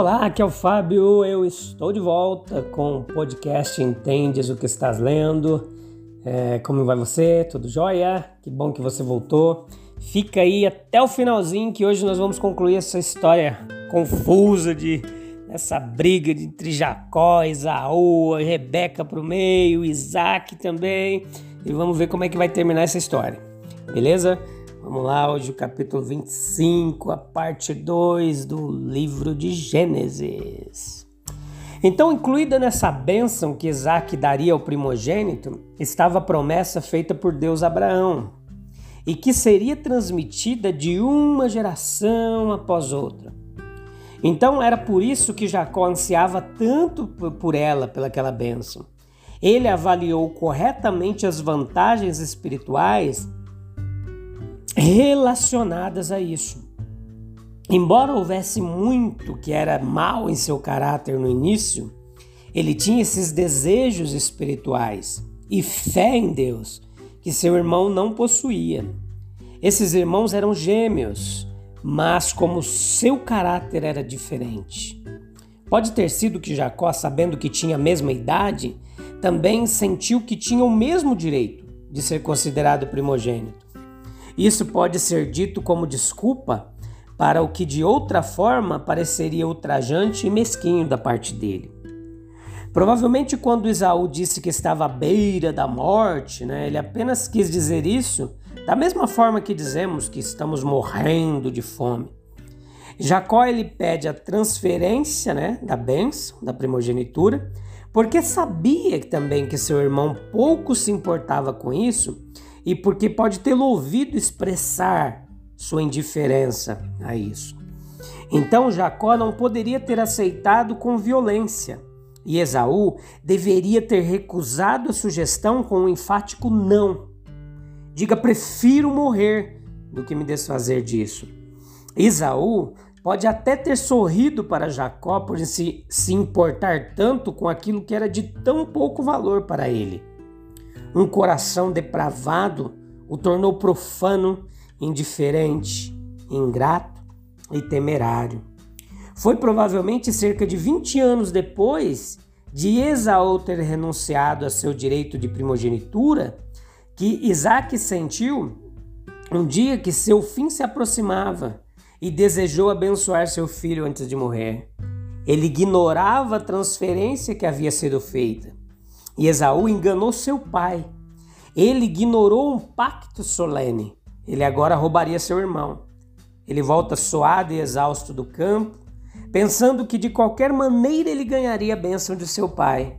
Olá, aqui é o Fábio. Eu estou de volta com o podcast Entendes o que estás lendo. É, como vai você? Tudo jóia? Que bom que você voltou. Fica aí até o finalzinho que hoje nós vamos concluir essa história confusa de essa briga entre Jacó, Esaú, Rebeca para o meio, Isaac também. E vamos ver como é que vai terminar essa história. Beleza? Vamos lá, hoje o capítulo 25, a parte 2 do livro de Gênesis. Então, incluída nessa bênção que Isaac daria ao primogênito, estava a promessa feita por Deus a Abraão e que seria transmitida de uma geração após outra. Então, era por isso que Jacó ansiava tanto por ela, pelaquela bênção. Ele avaliou corretamente as vantagens espirituais relacionadas a isso. Embora houvesse muito que era mal em seu caráter no início, ele tinha esses desejos espirituais e fé em Deus que seu irmão não possuía. Esses irmãos eram gêmeos, mas como seu caráter era diferente. Pode ter sido que Jacó, sabendo que tinha a mesma idade, também sentiu que tinha o mesmo direito de ser considerado primogênito. Isso pode ser dito como desculpa para o que de outra forma pareceria ultrajante e mesquinho da parte dele. Provavelmente, quando Isaú disse que estava à beira da morte, né, ele apenas quis dizer isso da mesma forma que dizemos que estamos morrendo de fome. Jacó ele pede a transferência né, da bênção, da primogenitura, porque sabia também que seu irmão pouco se importava com isso e porque pode tê-lo ouvido expressar sua indiferença a isso. Então Jacó não poderia ter aceitado com violência e Esaú deveria ter recusado a sugestão com um enfático não. Diga: prefiro morrer do que me desfazer disso. Esaú pode até ter sorrido para Jacó por se, se importar tanto com aquilo que era de tão pouco valor para ele. Um coração depravado o tornou profano, indiferente, ingrato e temerário. Foi provavelmente cerca de 20 anos depois de Esaú ter renunciado a seu direito de primogenitura que Isaac sentiu um dia que seu fim se aproximava e desejou abençoar seu filho antes de morrer. Ele ignorava a transferência que havia sido feita. E Esaú enganou seu pai. Ele ignorou um pacto solene. Ele agora roubaria seu irmão. Ele volta suado e exausto do campo, pensando que de qualquer maneira ele ganharia a bênção de seu pai.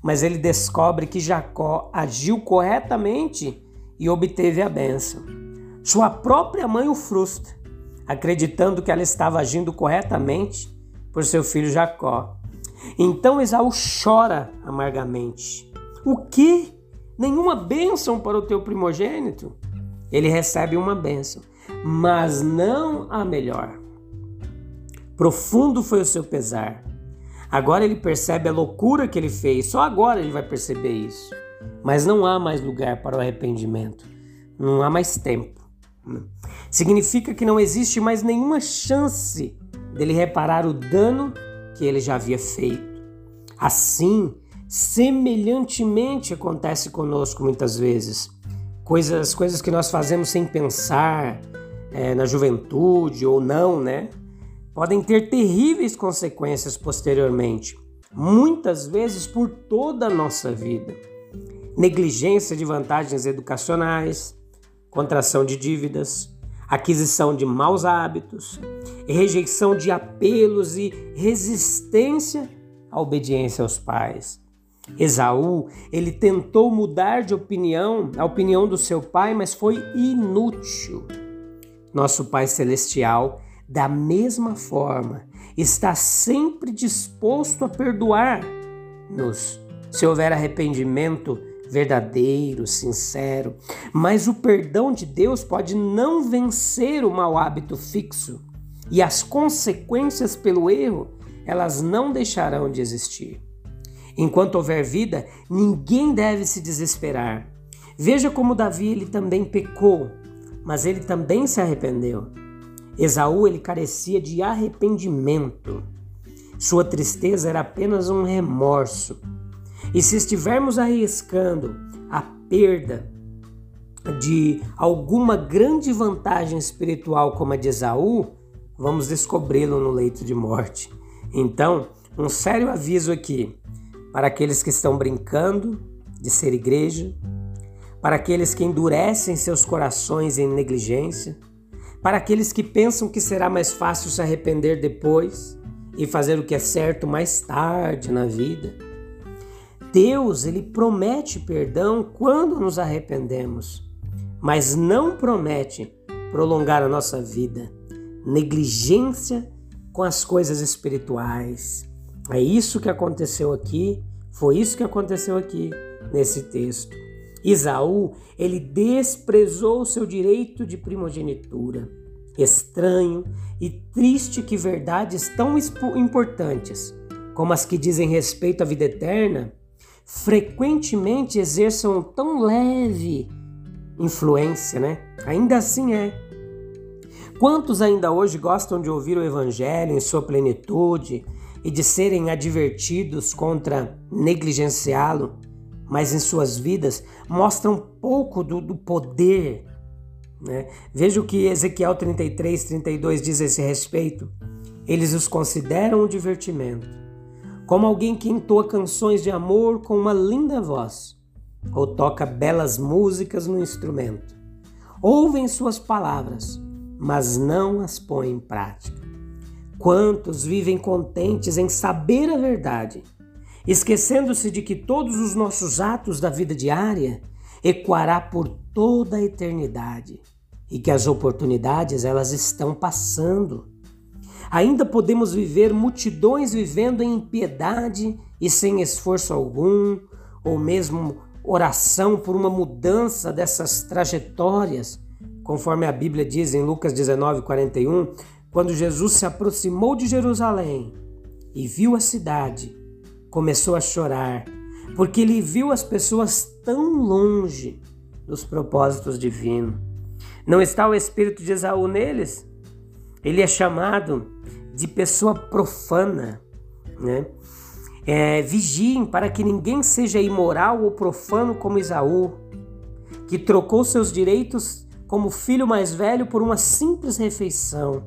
Mas ele descobre que Jacó agiu corretamente e obteve a bênção. Sua própria mãe o frustra, acreditando que ela estava agindo corretamente por seu filho Jacó. Então Esaú chora amargamente. O que? Nenhuma bênção para o teu primogênito? Ele recebe uma bênção, mas não a melhor. Profundo foi o seu pesar. Agora ele percebe a loucura que ele fez, só agora ele vai perceber isso. Mas não há mais lugar para o arrependimento, não há mais tempo. Significa que não existe mais nenhuma chance dele reparar o dano que ele já havia feito. Assim, semelhantemente acontece conosco muitas vezes. Coisas, coisas que nós fazemos sem pensar, é, na juventude ou não, né? Podem ter terríveis consequências posteriormente, muitas vezes por toda a nossa vida. Negligência de vantagens educacionais, contração de dívidas, aquisição de maus hábitos, rejeição de apelos e resistência à obediência aos pais. Esaú, ele tentou mudar de opinião, a opinião do seu pai, mas foi inútil. Nosso Pai Celestial, da mesma forma, está sempre disposto a perdoar-nos se houver arrependimento verdadeiro, sincero. Mas o perdão de Deus pode não vencer o mau hábito fixo e as consequências pelo erro, elas não deixarão de existir. Enquanto houver vida, ninguém deve se desesperar. Veja como Davi ele também pecou, mas ele também se arrependeu. Esaú ele carecia de arrependimento. Sua tristeza era apenas um remorso. E se estivermos arriscando a perda de alguma grande vantagem espiritual como a de Esaú, vamos descobri-lo no leito de morte. Então, um sério aviso aqui para aqueles que estão brincando de ser igreja, para aqueles que endurecem seus corações em negligência, para aqueles que pensam que será mais fácil se arrepender depois e fazer o que é certo mais tarde na vida. Deus, ele promete perdão quando nos arrependemos, mas não promete prolongar a nossa vida. Negligência com as coisas espirituais, é isso que aconteceu aqui, foi isso que aconteceu aqui nesse texto. Isaú, ele desprezou o seu direito de primogenitura. Estranho e triste que verdades tão importantes como as que dizem respeito à vida eterna frequentemente exerçam tão leve influência, né? Ainda assim é. Quantos ainda hoje gostam de ouvir o evangelho em sua plenitude, e de serem advertidos contra negligenciá-lo, mas em suas vidas mostram pouco do, do poder. Né? Veja o que Ezequiel 33, 32 diz a esse respeito. Eles os consideram um divertimento, como alguém que entoa canções de amor com uma linda voz, ou toca belas músicas no instrumento. Ouvem suas palavras, mas não as põem em prática. Quantos vivem contentes em saber a verdade, esquecendo-se de que todos os nossos atos da vida diária ecoará por toda a eternidade e que as oportunidades elas estão passando. Ainda podemos viver multidões vivendo em impiedade e sem esforço algum, ou mesmo oração por uma mudança dessas trajetórias, conforme a Bíblia diz em Lucas 19, 41, quando Jesus se aproximou de Jerusalém e viu a cidade, começou a chorar, porque ele viu as pessoas tão longe dos propósitos divinos. Não está o espírito de Esaú neles? Ele é chamado de pessoa profana, né? É, vigiem para que ninguém seja imoral ou profano como Esaú, que trocou seus direitos como filho mais velho por uma simples refeição.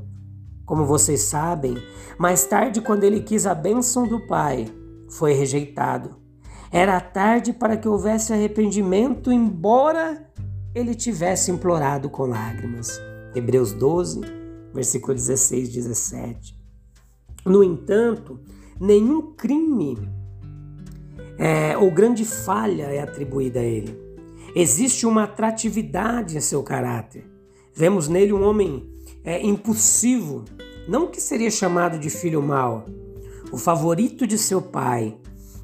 Como vocês sabem, mais tarde, quando ele quis a bênção do Pai, foi rejeitado. Era tarde para que houvesse arrependimento, embora ele tivesse implorado com lágrimas. Hebreus 12, versículo 16, 17. No entanto, nenhum crime é, ou grande falha é atribuída a ele. Existe uma atratividade em seu caráter. Vemos nele um homem é, impulsivo, não que seria chamado de filho mau, o favorito de seu pai.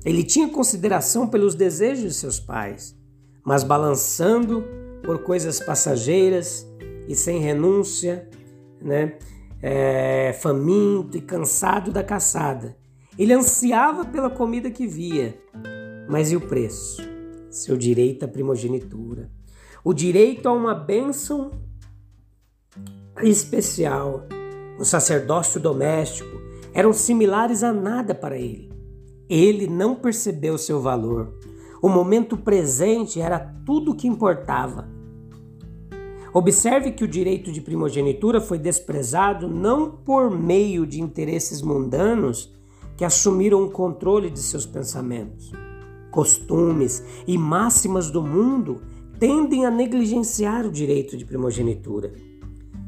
Ele tinha consideração pelos desejos de seus pais, mas balançando por coisas passageiras e sem renúncia, né? É, faminto e cansado da caçada. Ele ansiava pela comida que via, mas e o preço? Seu direito à primogenitura, o direito a uma bênção especial, o sacerdócio doméstico, eram similares a nada para ele. Ele não percebeu seu valor. O momento presente era tudo o que importava. Observe que o direito de primogenitura foi desprezado não por meio de interesses mundanos que assumiram o controle de seus pensamentos. Costumes e máximas do mundo tendem a negligenciar o direito de primogenitura.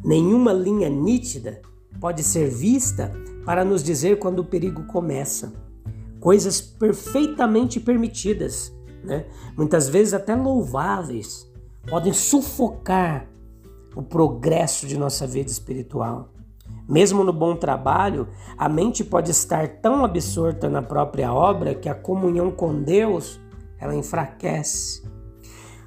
Nenhuma linha nítida pode ser vista para nos dizer quando o perigo começa. coisas perfeitamente permitidas, né? muitas vezes até louváveis, podem sufocar o progresso de nossa vida espiritual. Mesmo no bom trabalho, a mente pode estar tão absorta na própria obra que a comunhão com Deus ela enfraquece.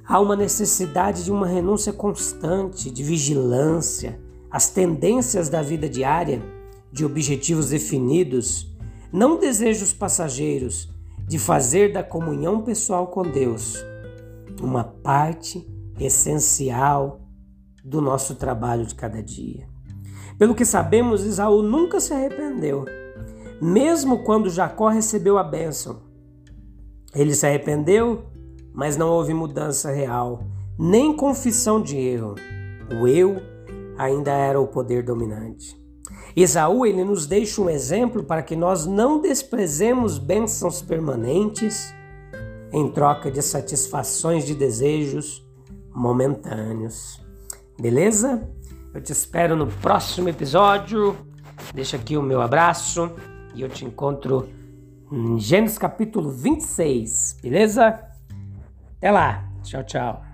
Há uma necessidade de uma renúncia constante, de vigilância, as tendências da vida diária, de objetivos definidos, não desejos passageiros, de fazer da comunhão pessoal com Deus uma parte essencial do nosso trabalho de cada dia. Pelo que sabemos, Isaú nunca se arrependeu, mesmo quando Jacó recebeu a bênção. Ele se arrependeu, mas não houve mudança real, nem confissão de erro. O eu ainda era o poder dominante. Esaú ele nos deixa um exemplo para que nós não desprezemos bênçãos permanentes em troca de satisfações de desejos momentâneos. Beleza? Eu te espero no próximo episódio. Deixa aqui o meu abraço e eu te encontro em Gênesis capítulo 26, beleza? Até lá. Tchau, tchau.